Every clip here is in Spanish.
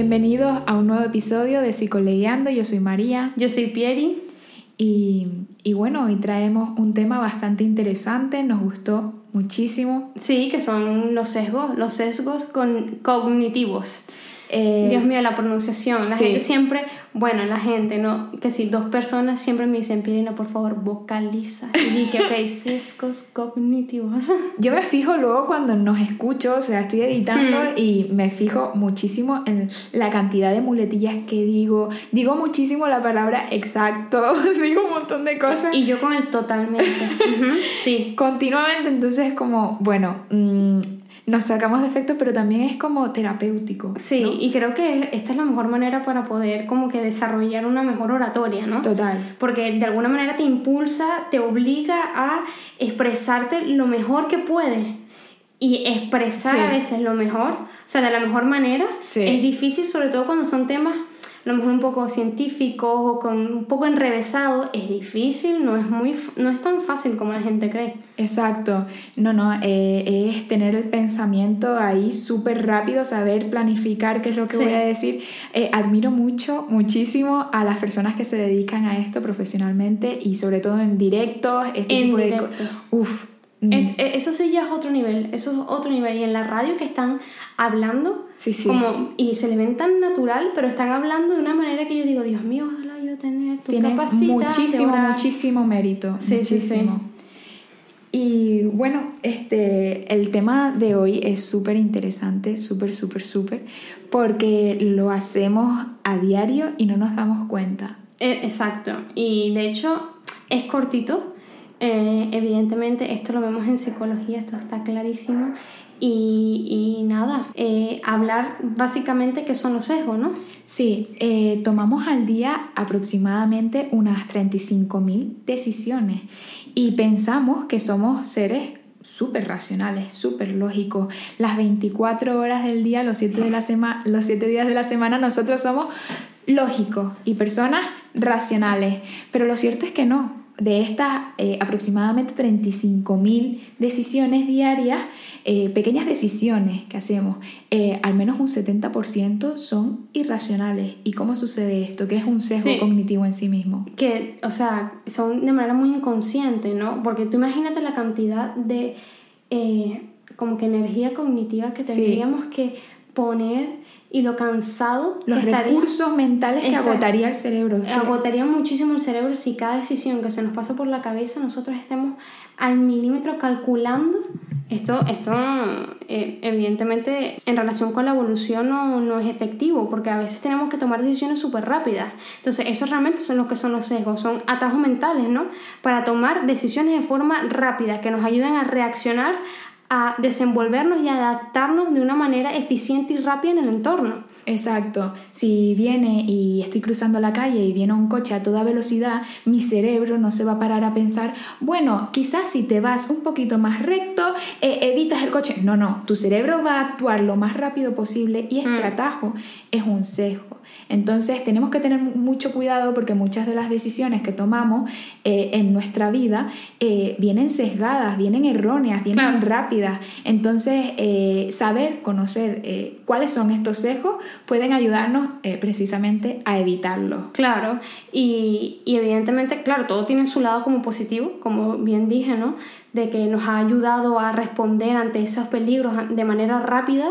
Bienvenidos a un nuevo episodio de Psicoleando. Yo soy María. Yo soy Pieri. Y, y, bueno, hoy traemos un tema bastante interesante, nos gustó muchísimo. Sí, que son los sesgos, los sesgos con, cognitivos. Eh, Dios mío, la pronunciación. La gente siempre, bueno, la gente, ¿no? Que si dos personas siempre me dicen, Pirina, por favor, vocaliza. Y que, ok, sesgos cognitivos. Yo me fijo luego cuando nos escucho, o sea, estoy editando mm. y me fijo muchísimo en la cantidad de muletillas que digo. Digo muchísimo la palabra exacto, digo un montón de cosas. Y yo con el totalmente. Sí. Continuamente, entonces como, bueno... Mmm, nos sacamos defectos, pero también es como terapéutico. Sí, y creo que esta es la mejor manera para poder como que desarrollar una mejor oratoria, ¿no? Total. Porque de alguna manera te impulsa, te obliga a expresarte lo mejor que puedes. Y expresar a veces lo mejor, o sea, de la mejor manera, es difícil, sobre todo cuando son temas a lo mejor un poco científico o con un poco enrevesado, es difícil, no es, muy, no es tan fácil como la gente cree. Exacto, no, no, eh, es tener el pensamiento ahí súper rápido, saber planificar qué es lo que voy a decir. Eh, admiro mucho, muchísimo a las personas que se dedican a esto profesionalmente y sobre todo en directos, este en directo. Uf, Mm. E, eso sí ya es otro nivel, eso es otro nivel. Y en la radio que están hablando, sí, sí. Como, y se le ven tan natural, pero están hablando de una manera que yo digo, Dios mío, ojalá yo tener tu capacidad. Muchísimo, muchísimo mérito. Sí, muchísimo. Y bueno, este, el tema de hoy es súper interesante, súper, súper, súper, porque lo hacemos a diario y no nos damos cuenta. E, exacto. Y de hecho es cortito, eh, evidentemente, esto lo vemos en psicología, esto está clarísimo. Y, y nada, eh, hablar básicamente qué son los sesgos, ¿no? Sí, eh, tomamos al día aproximadamente unas 35.000 decisiones y pensamos que somos seres súper racionales, súper lógicos. Las 24 horas del día, los 7, de la semana los 7 días de la semana, nosotros somos lógicos y personas racionales. Pero lo cierto es que no de estas eh, aproximadamente 35.000 decisiones diarias, eh, pequeñas decisiones que hacemos, eh, al menos un 70% son irracionales. ¿Y cómo sucede esto? ¿Qué es un sesgo cognitivo en sí mismo? Que, o sea, son de manera muy inconsciente, ¿no? Porque tú imagínate la cantidad de como que energía cognitiva que tendríamos que poner y lo cansado los recursos mentales que agotaría el cerebro agotaría muchísimo el cerebro si cada decisión que se nos pasa por la cabeza nosotros estemos al milímetro calculando. Esto, esto eh, evidentemente en relación con la evolución no, no, es efectivo porque a veces tenemos que tomar decisiones súper rápidas entonces esos realmente son los que son los sesgos son atajos mentales ¿no? para tomar decisiones de forma rápida que nos ayuden a reaccionar a desenvolvernos y adaptarnos de una manera eficiente y rápida en el entorno. Exacto. Si viene y estoy cruzando la calle y viene un coche a toda velocidad, mi cerebro no se va a parar a pensar, bueno, quizás si te vas un poquito más recto, eh, evitas el coche. No, no, tu cerebro va a actuar lo más rápido posible y este mm. atajo es un sesgo. Entonces tenemos que tener mucho cuidado porque muchas de las decisiones que tomamos eh, en nuestra vida eh, vienen sesgadas, vienen erróneas, vienen rápidas. Entonces eh, saber, conocer cuáles son estos sesgos pueden ayudarnos precisamente a evitarlos. Claro, y, y evidentemente, claro, todo tiene su lado como positivo, como bien dije, ¿no? De que nos ha ayudado a responder ante esos peligros de manera rápida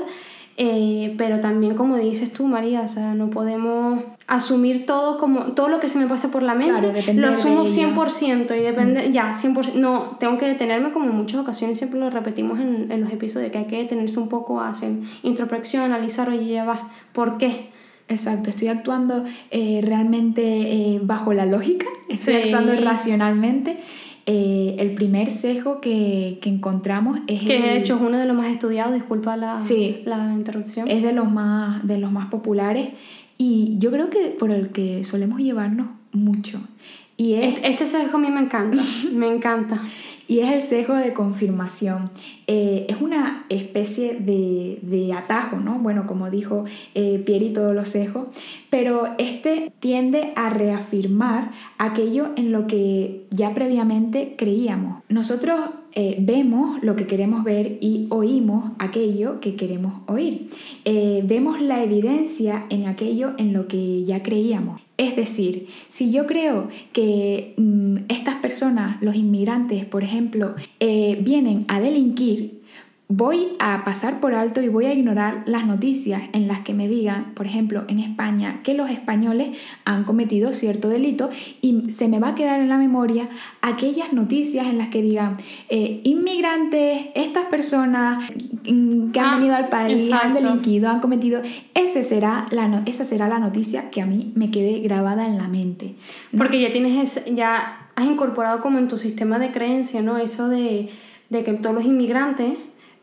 eh, pero también, como dices tú, María, o sea, no podemos asumir todo como todo lo que se me pasa por la mente. lo asumo 100% y depende, mm. ya, 100%. No, tengo que detenerme como en muchas ocasiones, siempre lo repetimos en, en los episodios, que hay que detenerse un poco a hacer introspección, analizar, oye, ya va, ¿por qué? Exacto, estoy actuando eh, realmente eh, bajo la lógica, estoy actuando racionalmente eh, el primer sesgo que, que encontramos es... Que de hecho es uno de los más estudiados, disculpa la, la interrupción. Es de los, más, de los más populares y yo creo que por el que solemos llevarnos mucho. Y este, este sesgo a mí me encanta, me encanta. Y es el sesgo de confirmación. Eh, es una especie de, de, atajo, ¿no? Bueno, como dijo eh, Pieri, todos los sesgos, pero este tiende a reafirmar aquello en lo que ya previamente creíamos. Nosotros eh, vemos lo que queremos ver y oímos aquello que queremos oír. Eh, vemos la evidencia en aquello en lo que ya creíamos. Es decir, si yo creo que mm, estas personas, los inmigrantes, por ejemplo, eh, vienen a delinquir, voy a pasar por alto y voy a ignorar las noticias en las que me digan, por ejemplo, en España, que los españoles han cometido cierto delito y se me va a quedar en la memoria aquellas noticias en las que digan eh, inmigrantes, estas personas mm, que han ah, venido al país, han delinquido, han cometido, ese será la, esa será la noticia que a mí me quede grabada en la mente. Porque ya tienes, ya has incorporado como en tu sistema de creencia, ¿no? Eso de, de que todos los inmigrantes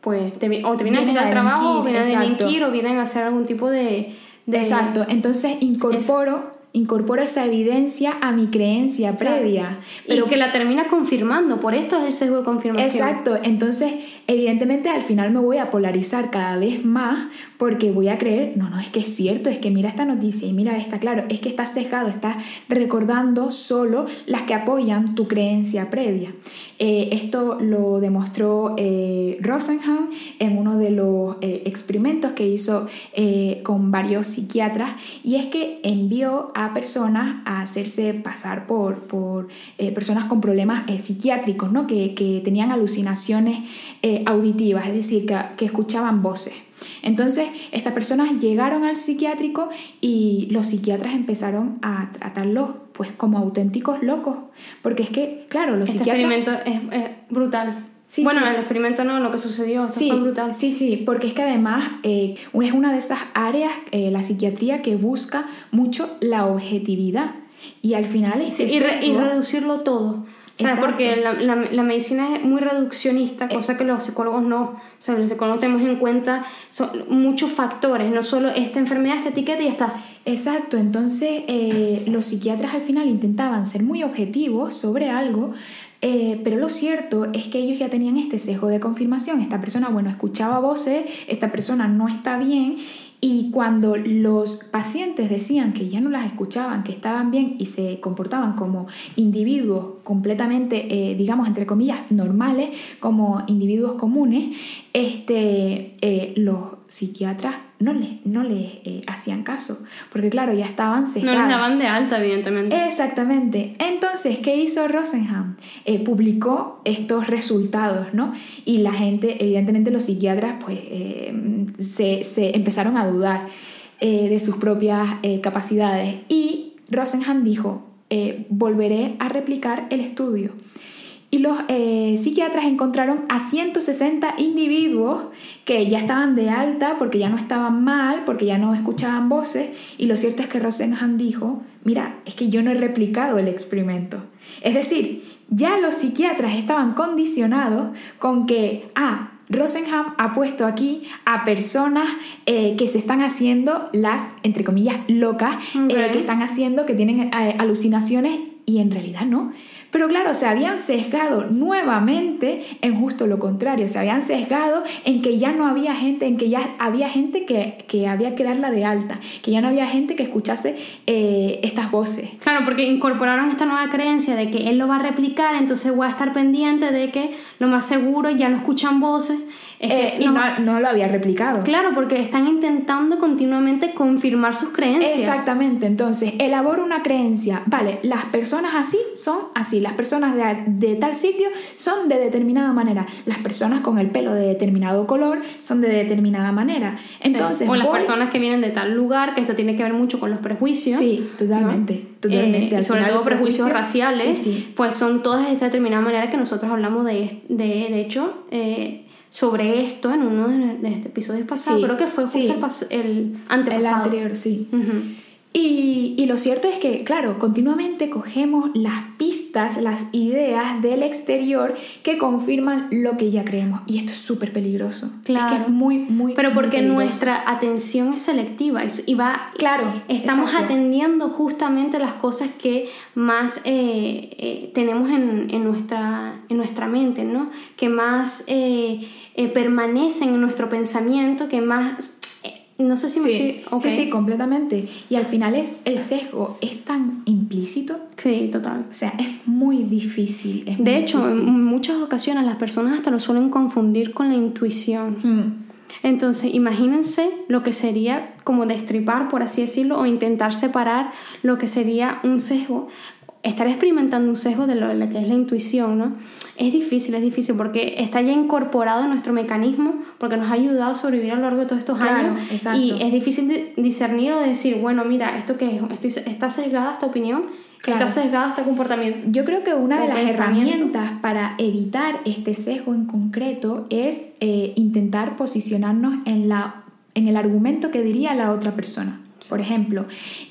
pues o te vienen, a quitar trabajo, o vienen a delinquir, o vienen a hacer algún tipo de... exacto, entonces incorporo incorporo esa evidencia a mi creencia previa. Pero que la termina confirmando, por esto es el sesgo de confirmación. Exacto, entonces evidentemente al final me voy a polarizar cada vez más porque voy a creer, no, no, es que es cierto, es que mira esta noticia y mira esta, claro, es que estás sesgado, estás recordando solo las que apoyan tu creencia previa. Eh, esto lo demostró eh, Rosenhan en uno de los eh, experimentos que hizo con varios psiquiatras y es que envió a personas a hacerse pasar por, por personas con problemas psiquiátricos, ¿no? que, que tenían alucinaciones auditivas, es decir, que, escuchaban voces. Entonces, estas personas llegaron al psiquiátrico y los psiquiatras empezaron a tratarlos pues como auténticos locos, porque es que, claro, los este experimento es, brutal. Sí, bueno, el experimento no, lo que sucedió, sí, fue brutal. Sí, sí, porque es que además eh, es una de esas áreas, eh, la psiquiatría, que busca mucho la objetividad. Y al final es... y, y reducirlo todo. O sea, porque la, la, medicina es muy reduccionista, eh. cosa que los psicólogos no. O sea, los psicólogos tenemos en cuenta son muchos factores, no solo esta enfermedad, esta etiqueta y está. Exacto, entonces eh, los psiquiatras al final intentaban ser muy objetivos sobre algo, eh, pero lo cierto es que ellos ya tenían este sesgo de confirmación. Esta persona, bueno, escuchaba voces, esta persona no está bien y cuando los pacientes decían que ya no las escuchaban, que estaban bien y se comportaban como individuos completamente, eh, digamos, entre comillas, normales, como individuos comunes, este, eh, los psiquiatras no les, no eh, hacían caso, porque claro, ya estaban cegados. No les daban de alta, evidentemente. Exactamente. Entonces, ¿qué hizo Rosenham? Eh, publicó estos resultados, ¿no? Y la gente, evidentemente los psiquiatras, pues eh, se, se, empezaron a dudar de sus propias capacidades. Y Rosenham dijo, volveré a replicar el estudio. Y los eh, psiquiatras encontraron a 160 individuos que ya estaban de alta porque ya no estaban mal, porque ya no escuchaban voces. Y lo cierto es que Rosenhan dijo, mira, es que yo no he replicado el experimento. Es decir, ya los psiquiatras estaban condicionados con que, ah, Rosenham ha puesto aquí a personas eh, que se están haciendo las, entre comillas, locas, eh, que están haciendo, que tienen alucinaciones y en realidad no. Pero claro, se habían sesgado nuevamente en justo lo contrario, se habían sesgado en que ya no había gente, en que ya había gente que, que había que darla de alta, que ya no había gente que escuchase eh, estas voces. Claro, porque incorporaron esta nueva creencia de que él lo va a replicar, entonces voy a estar pendiente de que lo más seguro ya no escuchan voces eh, y no, no, lo había replicado. Claro, porque están intentando continuamente confirmar sus creencias. Exactamente, entonces elaboro una creencia, vale, las personas así son así, las personas de, de, tal sitio son de determinada manera, las personas con el pelo de determinado color son de determinada manera. Entonces, O las personas que vienen de tal lugar, que esto tiene que ver mucho con los prejuicios. Sí, totalmente. totalmente. Eh, y sobre todo prejuicios raciales, pues son todas de esta determinada manera que nosotros hablamos de, de, de hecho. Eh, sobre esto en uno de, estos episodios pasados. Creo que fue justo el, antepasado. El anterior, sí. y, y, lo cierto es que, claro, continuamente cogemos las pistas, las ideas del exterior que confirman lo que ya creemos. Y esto es súper peligroso. Claro. Es que es muy, muy. Pero porque nuestra atención es selectiva y va. Claro. Estamos atendiendo justamente las cosas que más eh, eh, tenemos en, en, nuestra, en nuestra mente, ¿no? Que más. Eh, eh, permanecen en nuestro pensamiento, que más... Eh, no sé si me sí, Sí, sí, completamente. Y al final es, el sesgo es tan implícito Sí, total. O sea, es muy difícil. es De muy hecho, difícil. en muchas ocasiones las personas hasta lo suelen confundir con la intuición. Mm, Entonces, imagínense lo que sería como destripar, por así decirlo, o intentar separar lo que sería un sesgo, estar experimentando un sesgo de lo, de que es la intuición, ¿no? Es difícil, es difícil porque está ya incorporado en nuestro mecanismo, porque nos ha ayudado a sobrevivir a lo largo de todos estos Claro, años. exacto. Y es difícil discernir o de decir, bueno, mira, esto que está sesgada esta opinión, Claro. está sesgado este comportamiento. Yo creo que una de las herramientas para evitar este sesgo en concreto es eh, intentar posicionarnos en, la, en el argumento que diría la otra persona. Por ejemplo,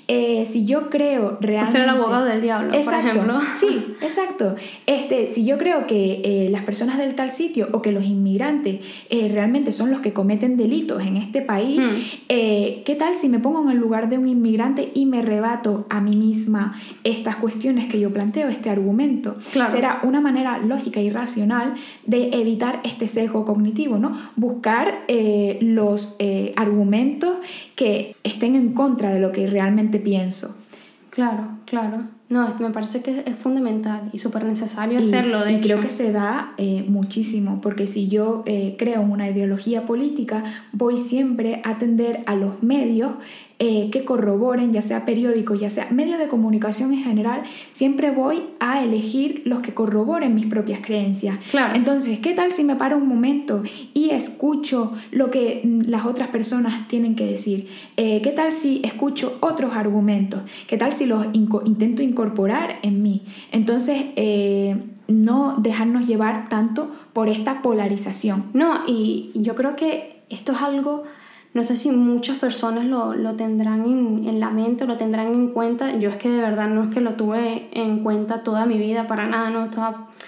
eh, si yo creo realmente... ser el abogado del diablo, por Exacto, ejemplo. Sí, exacto. Este, si yo creo que eh, las personas del tal sitio o que los inmigrantes eh, realmente son los que cometen delitos en este país, Hmm. ¿qué tal si me pongo en el lugar de un inmigrante y me rebato a mí misma estas cuestiones que yo planteo, este argumento? Claro. Será una manera lógica y racional de evitar este sesgo cognitivo, ¿no? Buscar los argumentos que estén en contra de lo que realmente pienso. Claro, claro. No, me parece que es fundamental y súper necesario hacerlo, de y hecho. creo que se da eh, muchísimo, porque si yo eh, creo en una ideología política, voy siempre a atender a los medios eh, que corroboren, ya sea periódicos, ya sea medios de comunicación en general, siempre voy a elegir los que corroboren mis propias creencias. Claro. Entonces, ¿qué tal si me paro un momento y escucho lo que mm, las otras personas tienen que decir? Eh, ¿Qué tal si escucho otros argumentos? ¿Qué tal si los inco- intento incorporar en mí? Entonces, eh, no dejarnos llevar tanto por esta polarización. No, y yo creo que esto es algo, no sé si muchas personas lo, lo tendrán en, en la mente, lo tendrán en cuenta. Yo es que de verdad no es que lo tuve en cuenta toda mi vida, para nada, ¿no?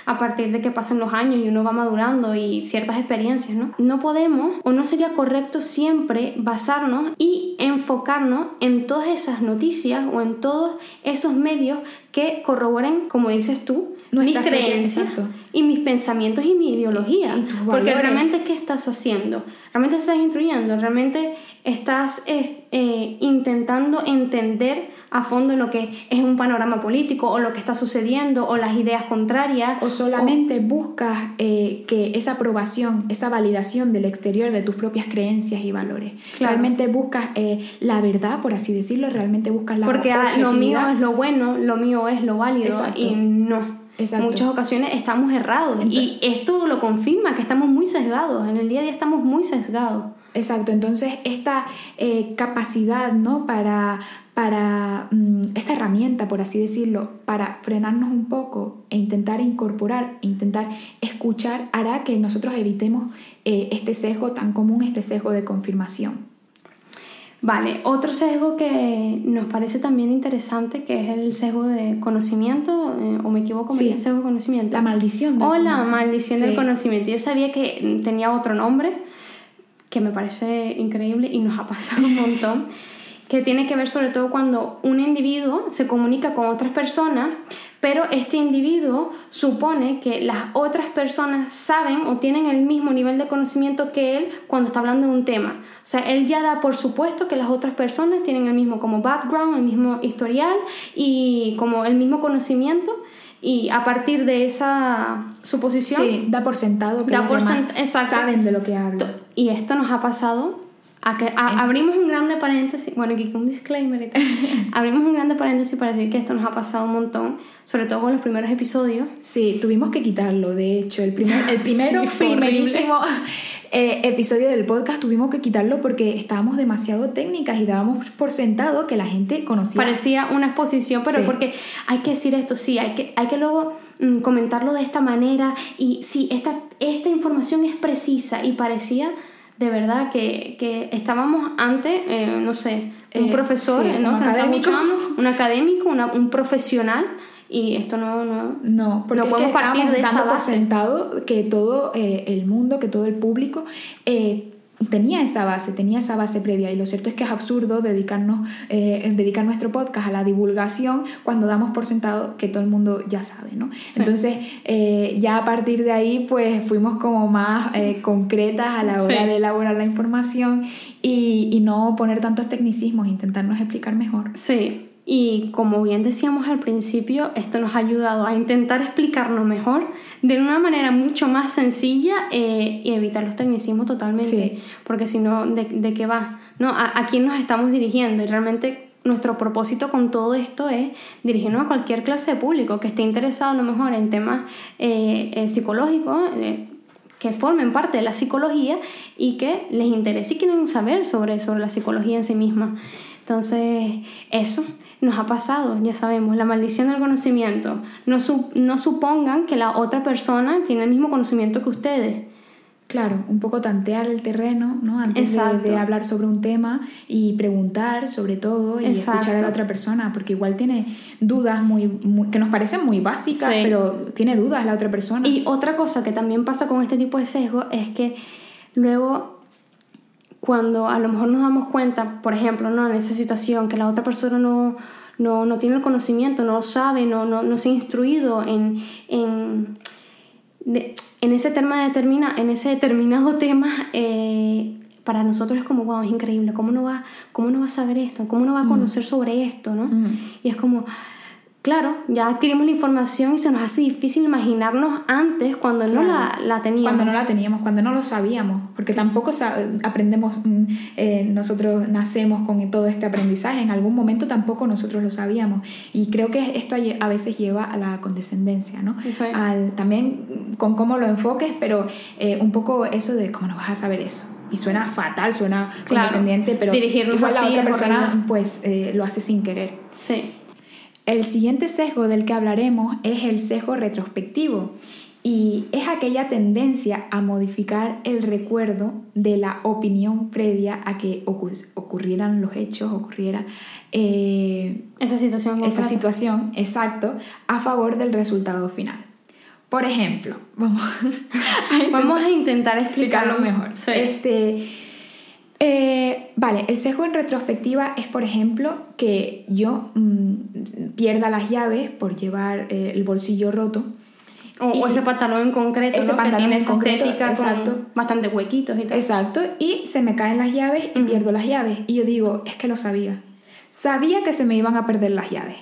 A, partir de que pasen los años y uno va madurando y ciertas experiencias, ¿no? No podemos o no sería correcto siempre basarnos y enfocarnos en todas esas noticias o en todos esos medios que corroboren, como dices tú, mis creencias, exacto. y mis pensamientos y mi ideología. Y Porque realmente, ¿qué estás haciendo? ¿Realmente estás instruyendo? ¿Realmente estás eh, intentando entender a fondo lo que es un panorama político o lo que está sucediendo o las ideas contrarias? O solamente buscas eh, que esa aprobación, esa validación del exterior de tus propias creencias y valores. Claro. Realmente buscas eh, la verdad, por así decirlo, realmente buscas la Porque ah, lo mío es lo bueno, lo mío es lo válido Exacto. y no. Exacto. Muchas ocasiones estamos errados y esto lo confirma que estamos muy sesgados. En el día a día estamos muy sesgados. Exacto, entonces esta eh, capacidad, ¿no? Para, para mm, esta herramienta, por así decirlo, para frenarnos un poco e intentar incorporar, e intentar escuchar, hará que nosotros evitemos eh, este sesgo tan común, este sesgo de confirmación. Vale, otro sesgo que nos parece también interesante, que es el sesgo de conocimiento, eh, o me equivoco, Sí. dije sesgo de conocimiento. La maldición. del O la maldición del Sí. conocimiento. Yo sabía que tenía otro nombre, que me parece increíble y nos ha pasado un montón, que tiene que ver sobre todo cuando un individuo se comunica con otras personas, pero este individuo supone que las otras personas saben o tienen el mismo nivel de conocimiento que él cuando está hablando de un tema. O sea, él ya da por supuesto que las otras personas tienen el mismo como background, el mismo historial y como el mismo conocimiento y a partir de esa suposición Sí, da por sentado que Da por sent- exacto. saben de lo que hablan. y esto nos ha pasado a que a- abrimos un grande paréntesis, bueno, aquí un disclaimer y tal. abrimos un grande paréntesis para decir que esto nos ha pasado un montón, sobre todo con los primeros episodios. Sí, tuvimos que quitarlo, de hecho, el, primer, el primero, Sí, primerísimo eh, episodio del podcast tuvimos que quitarlo porque estábamos demasiado técnicas y dábamos por sentado que la gente conocía. Parecía una exposición, pero Sí. porque hay que decir esto, sí, hay que, hay que luego mm, comentarlo de esta manera y sí, esta, esta información es precisa y parecía de verdad que, que estábamos ante, eh, no sé, un Eh, profesor, sí, ¿no? un Que académico. un académico, una- un profesional y esto no... no No, porque No es podemos que partir de esa dando por base. sentado que todo eh, el mundo, que todo el público eh, tenía esa base, tenía esa base previa. Y lo cierto es que es absurdo dedicarnos, eh, dedicar nuestro podcast a la divulgación cuando damos por sentado que todo el mundo ya sabe, ¿no? Sí. Entonces, eh, ya a partir de ahí, pues fuimos como más eh, concretas a la hora Sí. de elaborar la información y, y no poner tantos tecnicismos, intentarnos explicar mejor. Sí, Y como bien decíamos al principio, esto nos ha ayudado a intentar explicarnos mejor de una manera mucho más sencilla eh, y evitar los tecnicismos totalmente. Porque si no, ¿de, qué va? ¿No? ¿A, quién nos estamos dirigiendo? Y realmente nuestro propósito con todo esto es dirigirnos a cualquier clase de público que esté interesado a lo mejor en temas eh, eh, psicológicos que formen parte de la psicología y que les interese y quieren saber sobre, sobre la psicología en sí misma. Entonces, eso nos ha pasado, ya sabemos, la maldición del conocimiento. No, no supongan que la otra persona tiene el mismo conocimiento que ustedes. Claro, un poco tantear el terreno, ¿no? Antes de, hablar sobre un tema y preguntar sobre todo y escuchar a la otra persona, porque igual tiene dudas muy, que nos parecen muy básicas, pero tiene dudas la otra persona. Y otra cosa que también pasa con este tipo de sesgo es que luego cuando a lo mejor nos damos cuenta, por ejemplo, ¿no? en esa situación que la otra persona no, no, no tiene el conocimiento, no lo sabe, no, no, no se ha instruido en, en en ese, tema determina, en ese determinado tema, eh, para nosotros es como, wow, es increíble, ¿cómo no va, cómo no va a saber esto? ¿Cómo no va a conocer sobre esto? ¿no? Y es como, claro, ya adquirimos la información y se nos hace difícil imaginarnos antes cuando no la, la, teníamos. Cuando no la teníamos, cuando no lo sabíamos, porque tampoco aprendemos, mm, eh, nosotros nacemos con todo este aprendizaje, en algún momento tampoco nosotros lo sabíamos. Y creo que esto a veces lleva a la condescendencia, ¿no? Al, también con cómo lo enfoques, pero eh, un poco eso de cómo no vas a saber eso y suena fatal, suena condescendiente, pero Dirigirnos igual la otra persona pues eh, lo hace sin querer. Sí. El siguiente sesgo del que hablaremos es el sesgo retrospectivo y es aquella tendencia a modificar el recuerdo de la opinión previa a que ocurrieran los hechos, ocurriera eh, esa situación. Esa situación, exacto, a favor del resultado final. Por ejemplo, vamos a, vamos a intentar explicarlo mejor. Este, eh, vale, el sesgo en retrospectiva es, por ejemplo, que yo mm, pierda las llaves por llevar eh, el bolsillo roto. O, ese pantalón en concreto, ese pantalón en concreto, exacto. bastante huequitos y tal. Exacto, y se me caen las llaves y pierdo las llaves. Y yo digo, es que lo sabía. Sabía que se me iban a perder las llaves.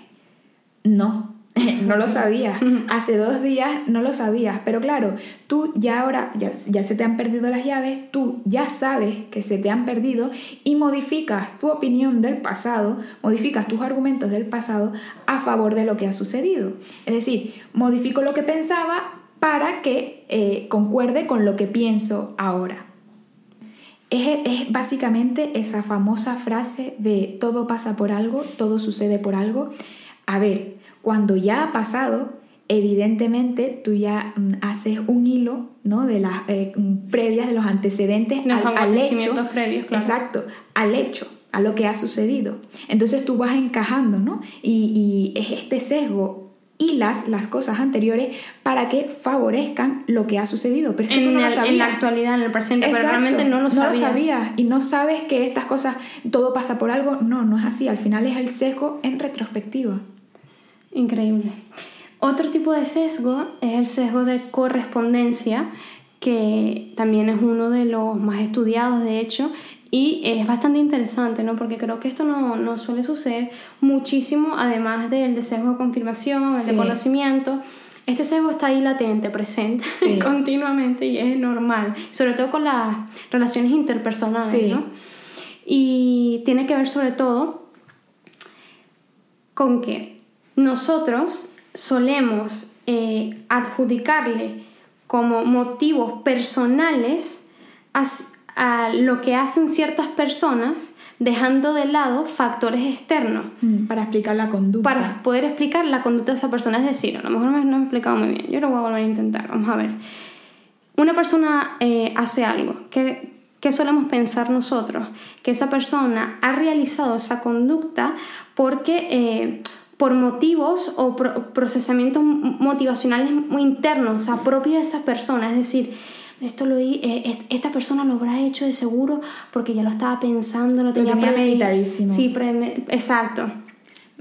No, no lo sabías. Hace dos días no lo sabías. Pero claro, tú ya ahora, ya, ya, se te han perdido las llaves, tú ya sabes que se te han perdido y modificas tu opinión del pasado, modificas tus argumentos del pasado a favor de lo que ha sucedido. Es decir, modifico lo que pensaba para que eh, concuerde con lo que pienso ahora. Es, es, básicamente esa famosa frase de todo pasa por algo, todo sucede por algo. A ver, cuando ya ha pasado, evidentemente tú ya mm, haces un hilo ¿no? de las eh, mm, previas, de los antecedentes al, hecho. Previos, Exacto, al hecho, a lo que ha sucedido. Entonces tú vas encajando, ¿no? Y, es este sesgo hilas las cosas anteriores para que favorezcan lo que ha sucedido. Pero es que en, tú no lo sabías. en la actualidad, en el presente, pero realmente no lo sabías. No lo sabías y no sabes que estas cosas, todo pasa por algo. No, no es así. Al final es el sesgo en retrospectiva. Increíble. Otro tipo de sesgo es el sesgo de correspondencia, que también es uno de los más estudiados, de hecho, y es bastante interesante, ¿no? Porque creo que esto no, suele suceder muchísimo, además del de sesgo de confirmación, el de conocimiento. Este sesgo está ahí latente, presente continuamente y es normal, sobre todo con las relaciones interpersonales, ¿no? Y tiene que ver sobre todo con que nosotros solemos eh, adjudicarle como motivos personales a, lo que hacen ciertas personas dejando de lado factores externos. Mm, para explicar la conducta. Para poder explicar la conducta de esa persona. Es decir, a lo mejor no me he explicado muy bien. Yo lo voy a volver a intentar. Vamos a ver. Una persona eh, hace algo. ¿Qué, ¿Qué solemos pensar nosotros? Que esa persona ha realizado esa conducta porque... Eh, por motivos o procesamientos motivacionales muy internos, o sea, propios de esa persona. Es decir, esto lo eh, esta persona lo habrá hecho de seguro porque ya lo estaba pensando, lo tenía, premeditadísimo. Sí, exacto.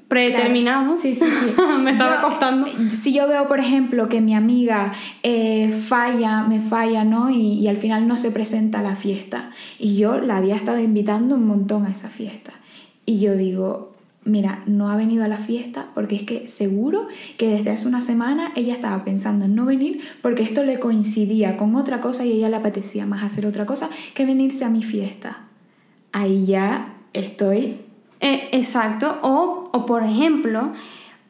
Predeterminado. Sí, sí, sí. me estaba costando. Si yo veo, por ejemplo, que mi amiga eh, falla, me falla, ¿no? Y, y al final no se presenta a la fiesta. Y yo la había estado invitando un montón a esa fiesta. Y yo digo, mira, no ha venido a la fiesta porque es que seguro que desde hace una semana ella estaba pensando en no venir porque esto le coincidía con otra cosa y ella le apetecía más hacer otra cosa que venirse a mi fiesta. Ahí ya estoy... Eh, exacto, o, o, por ejemplo,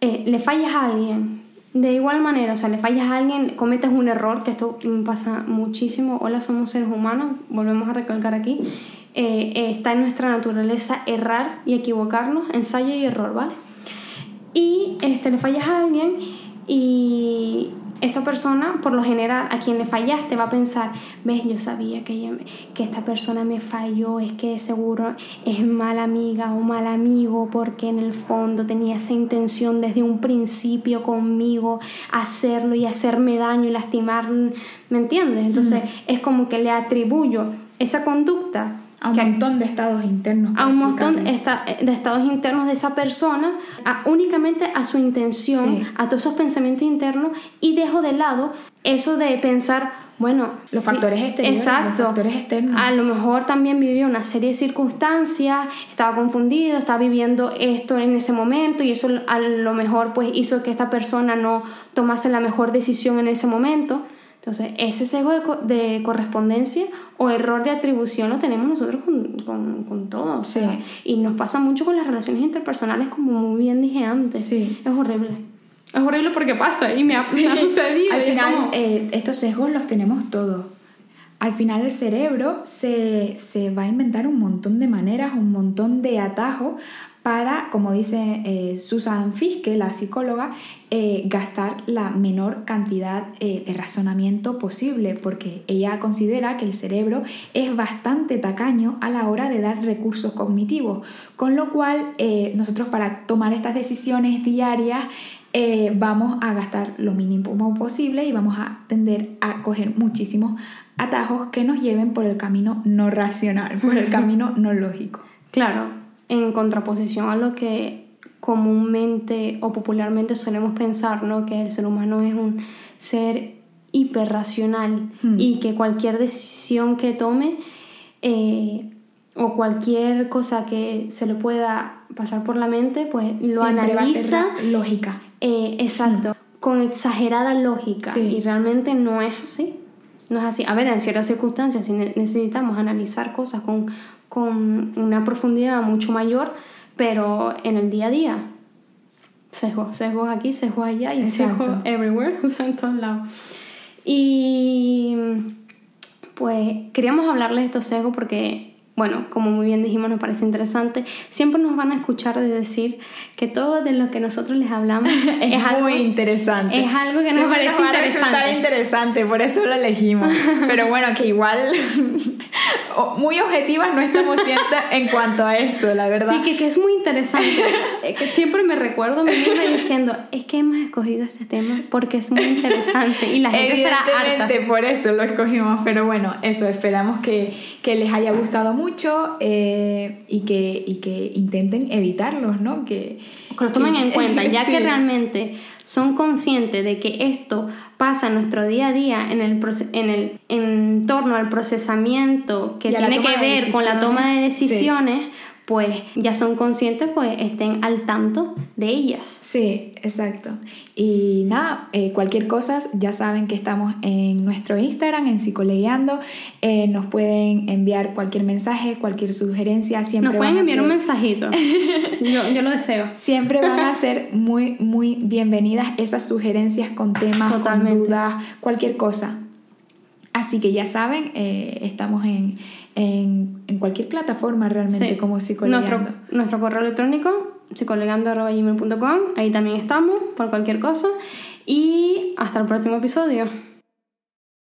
eh, le fallas a alguien. De igual manera, o sea, le fallas a alguien, cometes un error, que esto pasa muchísimo. Hola, somos seres humanos, volvemos a recalcar aquí. Eh, está en nuestra naturaleza errar y equivocarnos, ensayo y error, ¿vale? Y este, le fallas a alguien y esa persona, por lo general, a quien le fallaste va a pensar, ves, yo sabía que, que esta persona me falló, es que seguro es mala amiga o mal amigo porque en el fondo tenía esa intención desde un principio conmigo hacerlo y hacerme daño y lastimar, ¿me entiendes? Entonces es como que le atribuyo esa conducta a un montón de estados internos. A un montón de estados internos de esa persona, únicamente a su intención, a todos esos pensamientos internos y dejo de lado eso de pensar, bueno, los factores externos. Exacto. factores externos. A lo mejor también vivió una serie de circunstancias, estaba confundido, estaba viviendo esto en ese momento y eso a lo mejor pues hizo que esta persona no tomase la mejor decisión en ese momento. Entonces, ese sesgo de, correspondencia o error de atribución lo tenemos nosotros con, con, con todo. y nos pasa mucho con las relaciones interpersonales, como muy bien dije antes. Sí. Es horrible. Es horrible porque pasa y me ha, sucedido. Al final, eh, estos sesgos los tenemos todos. Al final el cerebro se, se va a inventar un montón de maneras, un montón de atajos para, como dice eh, Susan Fiske, la psicóloga, eh, gastar la menor cantidad eh, de razonamiento posible, porque ella considera que el cerebro es bastante tacaño a la hora de dar recursos cognitivos, con lo cual nosotros para tomar estas decisiones diarias vamos a gastar lo mínimo posible y vamos a tender a coger muchísimos atajos que nos lleven por el camino no racional, por el camino no lógico. Claro, en contraposición a lo que comúnmente o popularmente solemos pensar, ¿no? que el ser humano es un ser hiperracional hmm. y que cualquier decisión que tome eh, o cualquier cosa que se le pueda pasar por la mente, pues lo analiza. lógica. Eh, exacto, hmm. con exagerada lógica. Y realmente no es así. No es así. A ver, en ciertas circunstancias, si necesitamos analizar cosas con con una profundidad mucho mayor, pero en el día a día, sesgos, sesgos aquí, sesgos allá y sesgos everywhere, o sea, en todos lados. Y pues queríamos hablarles de estos sesgos porque bueno, como muy bien dijimos, nos parece interesante. Siempre nos van a escuchar de decir que todo de lo que nosotros les hablamos es, algo, muy interesante. Es algo que nos parece nos interesante. interesante, por eso lo elegimos. Pero bueno, que igual muy objetivas no estamos siendo en cuanto a esto, la verdad. Sí, que, que es muy interesante. que siempre me recuerdo a mí misma diciendo, es que hemos escogido este tema porque es muy interesante y la gente estará harta. por eso lo escogimos, pero bueno, eso, esperamos que, que les haya gustado mucho eh, y, que, y que intenten evitarlos, ¿no? Que, que lo tomen en cuenta, ya que realmente son conscientes de que esto pasa en nuestro día a día en el, en el en torno al procesamiento que tiene que ver con la toma de decisiones, pues ya son conscientes, pues estén al tanto de ellas. Sí, exacto. Y nada, eh, cualquier cosa, ya saben que estamos en nuestro Instagram, en Psicoleando. Eh, nos pueden enviar cualquier mensaje, cualquier sugerencia. Siempre nos pueden enviar un mensajito. yo, yo, lo deseo. Siempre van a ser muy, muy bienvenidas esas sugerencias con temas, con dudas, cualquier cosa. Así que ya saben, eh, estamos en, en, en, cualquier plataforma realmente como psicolegando. Nuestro, nuestro correo electrónico, psicolegando.gmail.com, ahí también estamos por cualquier cosa. Y hasta el próximo episodio.